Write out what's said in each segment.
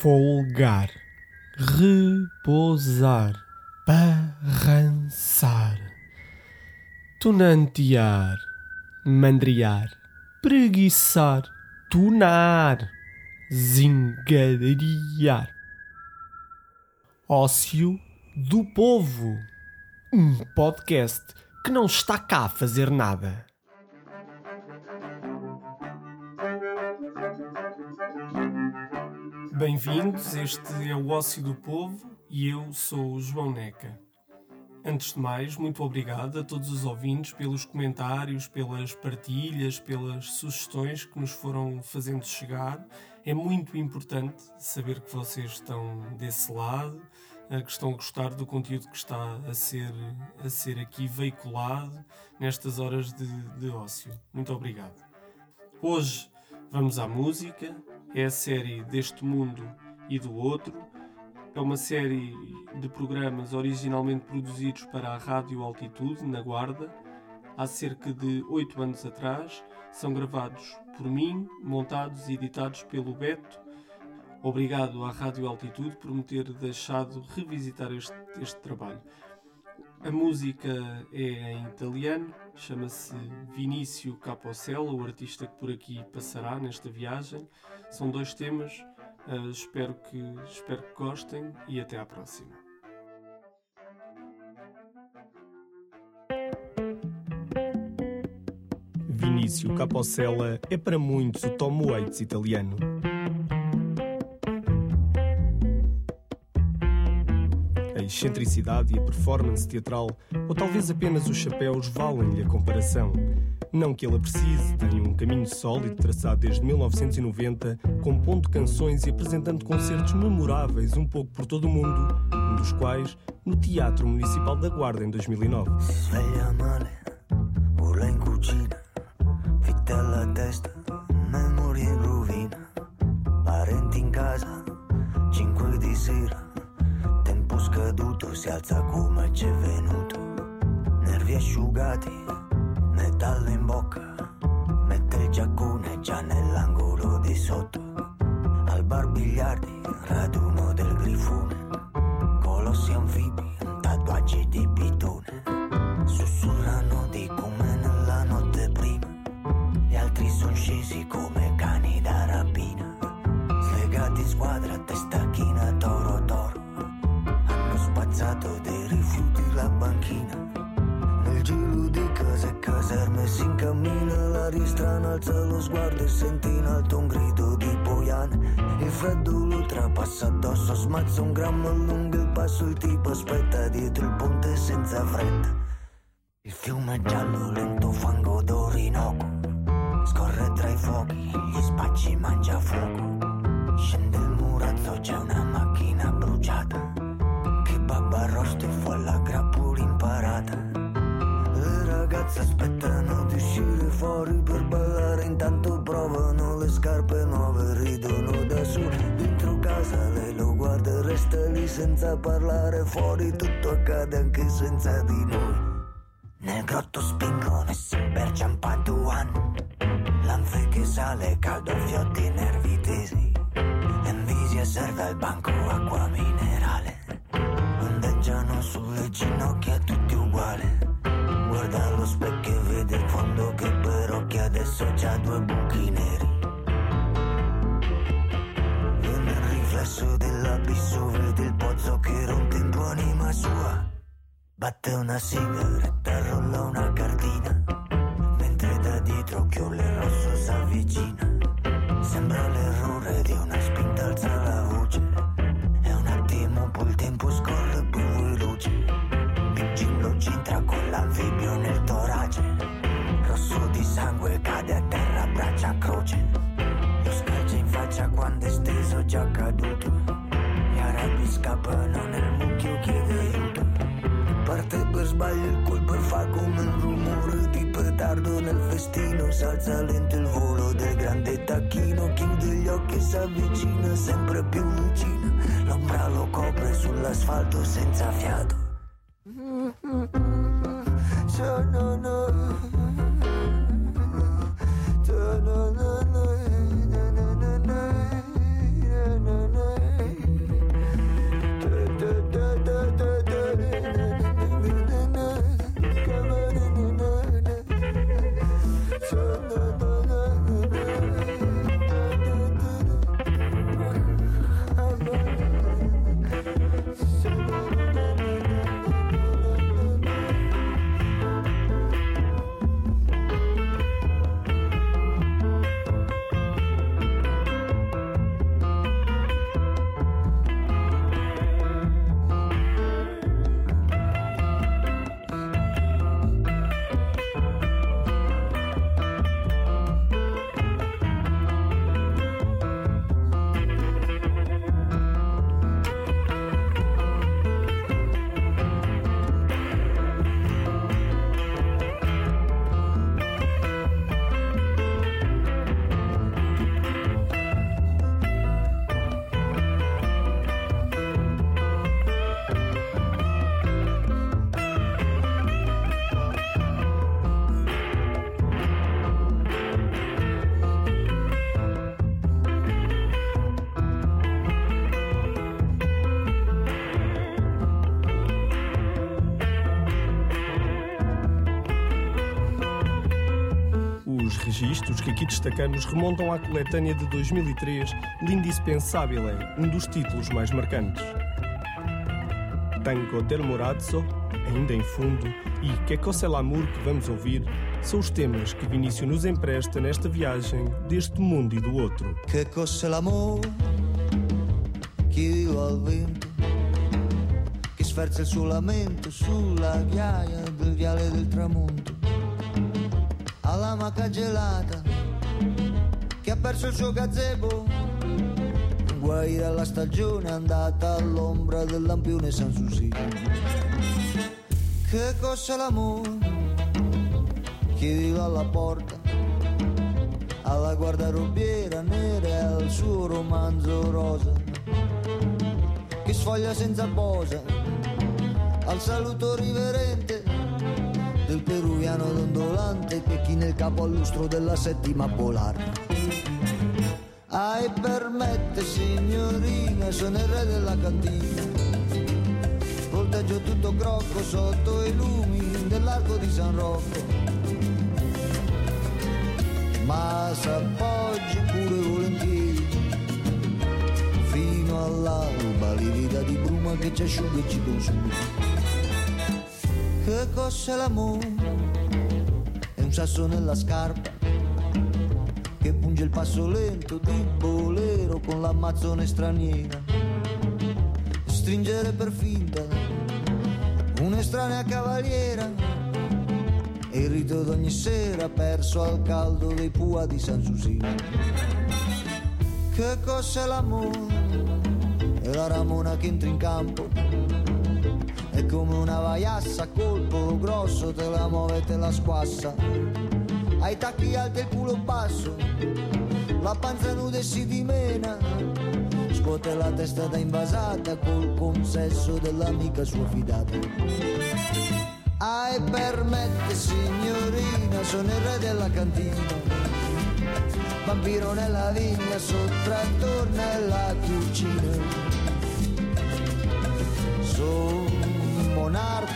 folgar, repousar, barrançar, tunantear, mandriar, preguiçar, tunar, zingariar. Ócio do Povo, um podcast que não está cá a fazer nada. Bem-vindos, este é o Ócio do Povo e eu sou o João Neca. Antes de mais, muito obrigado a todos os ouvintes pelos comentários, pelas partilhas, pelas sugestões que nos foram fazendo chegar. É muito importante saber que vocês estão desse lado, eh, que estão a gostar do conteúdo que está a ser, a ser aqui veiculado nestas horas de, de ócio. Muito obrigado. Hoje vamos à música, é a série Deste Mundo e do Outro. É uma série de programas originalmente produzidos para a Rádio Altitude, na Guarda, há cerca de oito anos atrás. São gravados por mim, montados e editados pelo Beto. Obrigado à Rádio Altitude por me ter deixado revisitar este, este trabalho. A música é em italiano, chama-se Vinícius Capocella, o artista que por aqui passará nesta viagem. São dois temas, uh, espero, que, espero que gostem e até à próxima. Vinícius Capocella é para muitos o Tom Waits italiano. Excentricidade e a performance teatral, ou talvez apenas os chapéus, valem-lhe a comparação. Não que ele precise, tem um caminho sólido traçado desde 1990, compondo canções e apresentando concertos memoráveis um pouco por todo o mundo, um dos quais no Teatro Municipal da Guarda em 2009. Scaduto, si alza come c'è venuto, nervi asciugati, metallo in bocca, senti in alto un grido di poiane Il freddo lo trapassa addosso, smazza un grammo allunga il passo Il tipo aspetta dietro il ponte senza fretta. Il fiume giallo, lento fango d'Orinoco Scorre tra i fuochi, gli spacci mangia fuoco senza parlare Fuori tutto accade anche senza di noi. Nel grotto e percia un patuan L'anfe che sale, caldo, fiotti, nervi tesi. Envidia serve al banco, acqua minerale. Ondeggiano sulle ginocchia tutti uguali. Guarda allo specchio Batte una sigaretta, rolla una cartina Mentre da dietro rosso Sbaglio il colpo e fa come un rumore di petardo nel festino S'alza lento il volo del grande tacchino Chiude gli occhi e s'avvicina sempre più vicino L'ombra lo copre sull'asfalto senza fiato registros que aqui destacamos remontam à coletânea de 2003, L'Indispensabile, um dos títulos mais marcantes. Tango del Morazzo, ainda em fundo, e Que Cosa l'Amour que vamos ouvir, são os temas que Vinícius nos empresta nesta viagem deste mundo e do outro. Que cosa l'amore? Chiedo al vento che sferza il suo lamento sulla ghiaia del viale del tramonto. Alla maca gelata che ha perso il suo gazebo. Guai dalla stagione andata all'ombra del lampione San Susi. Che cosa l'amore? Chiedilo alla porta alla guardarobiera nera e al suo romanzo rosa che sfoglia senza posa al saluto riverente del peruviano dondolante che chi nel capo al lustro della settima polare ai permette signorina sono il re della cantina. Volteggio tutto crocco sotto i lumi dell'arco di San Rocco. Ma s'appoggi pure volentieri fino all'alba livida di bruma che ci asciuga e ci consuma che cos'è l'amore? è un sasso nella scarpa che punge il passo lento di bolero con l'ammazzone straniera stringere per finta un'estranea cavaliera e il rito d'ogni sera perso al caldo dei pua di San Susino. Che cos'è l'amore? È la ramona che entra in campo. È come una vaiassa a colpo grosso, te la muove e te la squassa. Ai tacchi alti e il culo basso, la panza nuda e si dimena. Scuote la testa da invasata col consesso dell'amica sua fidata. Ai permette signorina, sono il re della cantina. Vampiro nella vigna, sottrattor nella cucina. Son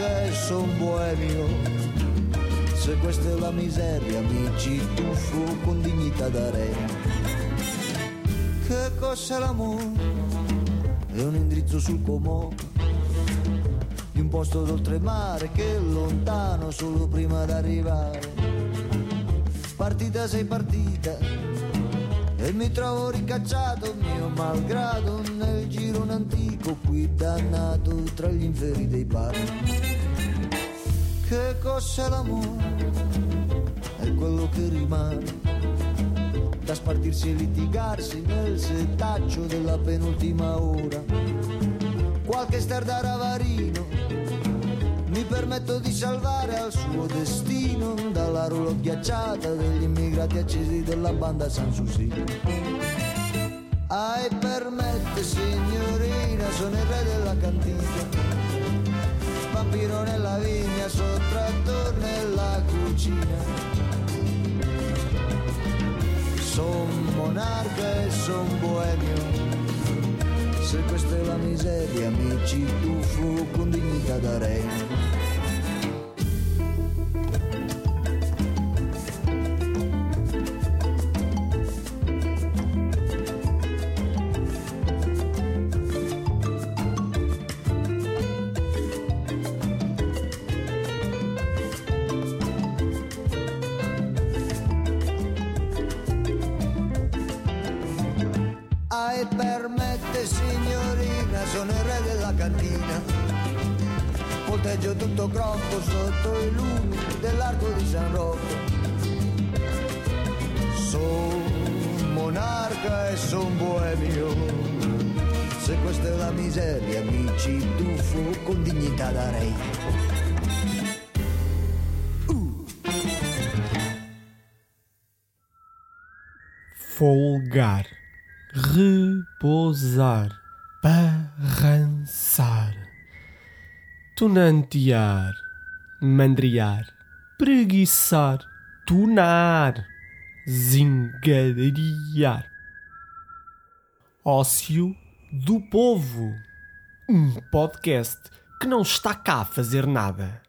monarca e son boemio. Se questa è la miseria, mi ci tuffo con dignità da re. Che cos'è l'amore? È un indirizzo sul comò di un posto d'oltremare che è lontano solo prima d'arrivare. Partita sei partita e mi trovo ricacciato mio malgrado nel girone antico qui dannato tra gli inferi dei pari. Che cos'è l'amore? È quello che rimane da spartirsi e litigarsi nel setaccio della penultima ora. Qualche ster ravarino mi permetto di salvare al suo destino dalla rulo ghiacciata degli immigrati accesi della banda San Susi. Ai permette signorina, sono il re della cantina, vampiro nella vigna, sottrattor nella cucina. Son monarca e son boemio se questa è la miseria mi ci tuffo con dignità da re volteggio tutto crocco sotto i lumi dell'arco di San Rocco. Son monarca e son boemio. Se questa è la miseria mi tuffo con dignità da re. Folgar, repousar, tunantear, mandriar, preguiçar, tunar, zingadariar. Ócio do Povo, um podcast que não está cá a fazer nada.